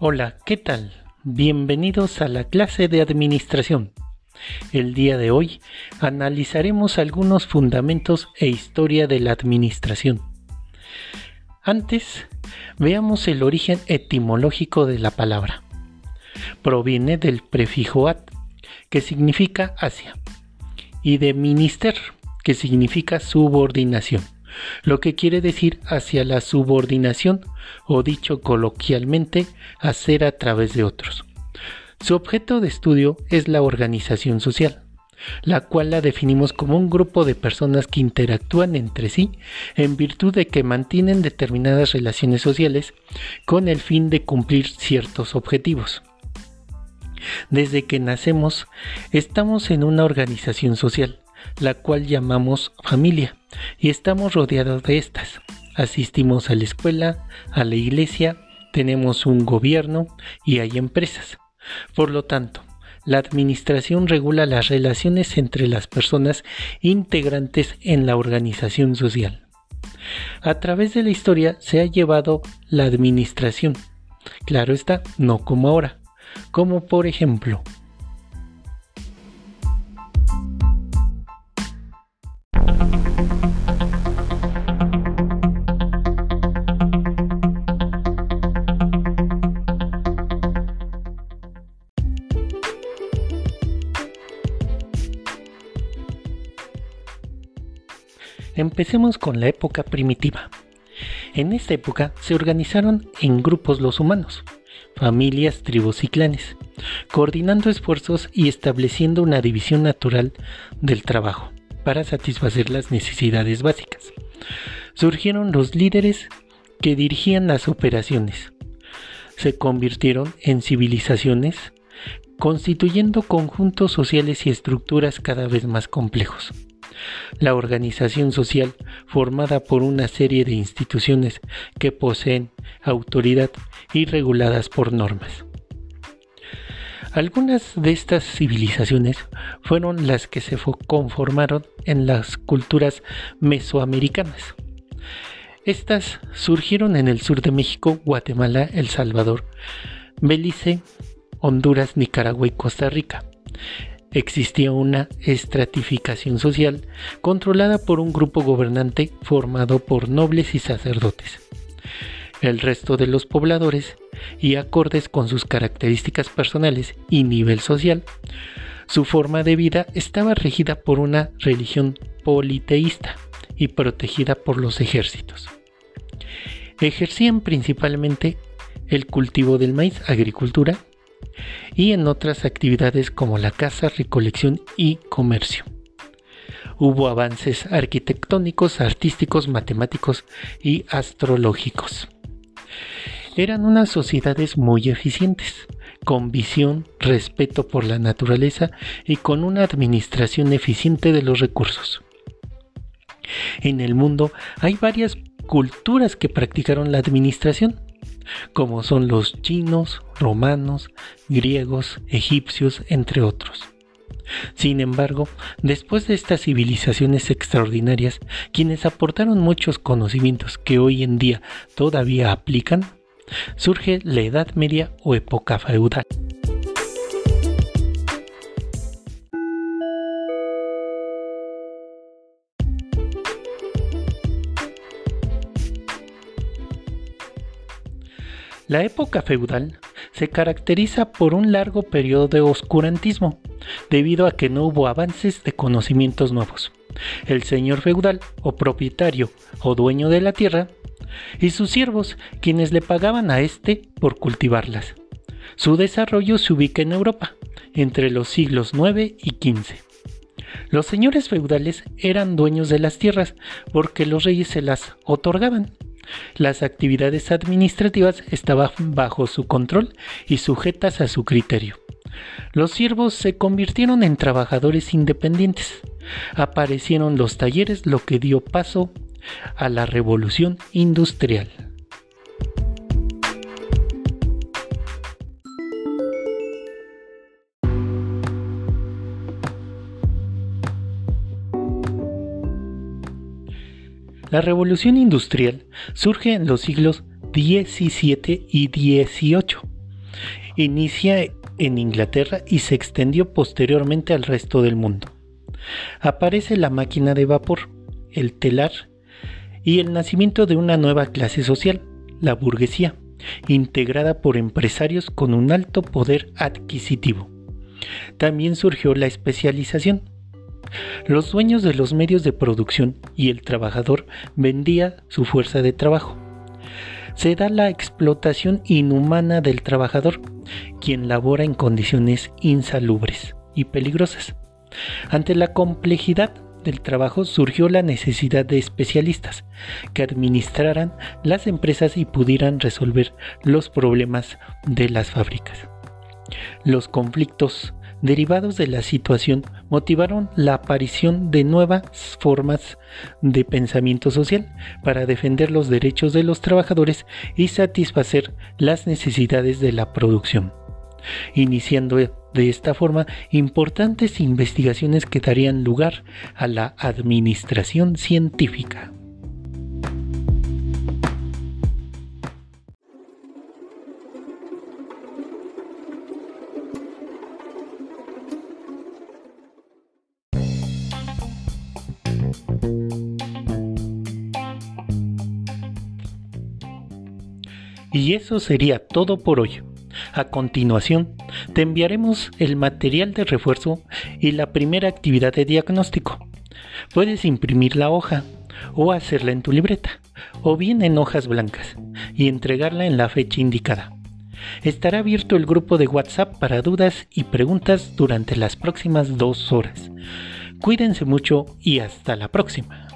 Hola, ¿qué tal? Bienvenidos a la clase de administración. El día de hoy analizaremos algunos fundamentos e historia de la administración. Antes, veamos el origen etimológico de la palabra. Proviene del prefijo at, que significa hacia, y de minister, que significa subordinación lo que quiere decir hacia la subordinación o dicho coloquialmente, hacer a través de otros. Su objeto de estudio es la organización social, la cual la definimos como un grupo de personas que interactúan entre sí en virtud de que mantienen determinadas relaciones sociales con el fin de cumplir ciertos objetivos. Desde que nacemos, estamos en una organización social, la cual llamamos familia, y estamos rodeados de estas. Asistimos a la escuela, a la iglesia, tenemos un gobierno y hay empresas. Por lo tanto, la administración regula las relaciones entre las personas integrantes en la organización social. A través de la historia se ha llevado la administración. Claro está, no como ahora. Como por ejemplo, Empecemos con la época primitiva. En esta época se organizaron en grupos los humanos, familias, tribus y clanes, coordinando esfuerzos y estableciendo una división natural del trabajo para satisfacer las necesidades básicas. Surgieron los líderes que dirigían las operaciones. Se convirtieron en civilizaciones, constituyendo conjuntos sociales y estructuras cada vez más complejos la organización social formada por una serie de instituciones que poseen autoridad y reguladas por normas. Algunas de estas civilizaciones fueron las que se conformaron en las culturas mesoamericanas. Estas surgieron en el sur de México, Guatemala, El Salvador, Belice, Honduras, Nicaragua y Costa Rica existía una estratificación social controlada por un grupo gobernante formado por nobles y sacerdotes. El resto de los pobladores, y acordes con sus características personales y nivel social, su forma de vida estaba regida por una religión politeísta y protegida por los ejércitos. Ejercían principalmente el cultivo del maíz, agricultura, y en otras actividades como la caza, recolección y comercio. Hubo avances arquitectónicos, artísticos, matemáticos y astrológicos. Eran unas sociedades muy eficientes, con visión, respeto por la naturaleza y con una administración eficiente de los recursos. En el mundo hay varias culturas que practicaron la administración, como son los chinos, romanos, griegos, egipcios, entre otros. Sin embargo, después de estas civilizaciones extraordinarias, quienes aportaron muchos conocimientos que hoy en día todavía aplican, surge la Edad Media o época feudal. La época feudal se caracteriza por un largo periodo de oscurantismo, debido a que no hubo avances de conocimientos nuevos. El señor feudal o propietario o dueño de la tierra y sus siervos, quienes le pagaban a éste por cultivarlas. Su desarrollo se ubica en Europa, entre los siglos IX y XV. Los señores feudales eran dueños de las tierras porque los reyes se las otorgaban las actividades administrativas estaban bajo su control y sujetas a su criterio. Los siervos se convirtieron en trabajadores independientes. Aparecieron los talleres, lo que dio paso a la revolución industrial. La revolución industrial surge en los siglos XVII y XVIII, Inicia en Inglaterra y se extendió posteriormente al resto del mundo. Aparece la máquina de vapor, el telar y el nacimiento de una nueva clase social, la burguesía, integrada por empresarios con un alto poder adquisitivo. También surgió la especialización. Los dueños de los medios de producción y el trabajador vendía su fuerza de trabajo. Se da la explotación inhumana del trabajador, quien labora en condiciones insalubres y peligrosas. Ante la complejidad del trabajo surgió la necesidad de especialistas que administraran las empresas y pudieran resolver los problemas de las fábricas. Los conflictos derivados de la situación motivaron la aparición de nuevas formas de pensamiento social para defender los derechos de los trabajadores y satisfacer las necesidades de la producción, iniciando de esta forma importantes investigaciones que darían lugar a la administración científica. Y eso sería todo por hoy. A continuación, te enviaremos el material de refuerzo y la primera actividad de diagnóstico. Puedes imprimir la hoja o hacerla en tu libreta o bien en hojas blancas y entregarla en la fecha indicada. Estará abierto el grupo de WhatsApp para dudas y preguntas durante las próximas dos horas. Cuídense mucho y hasta la próxima.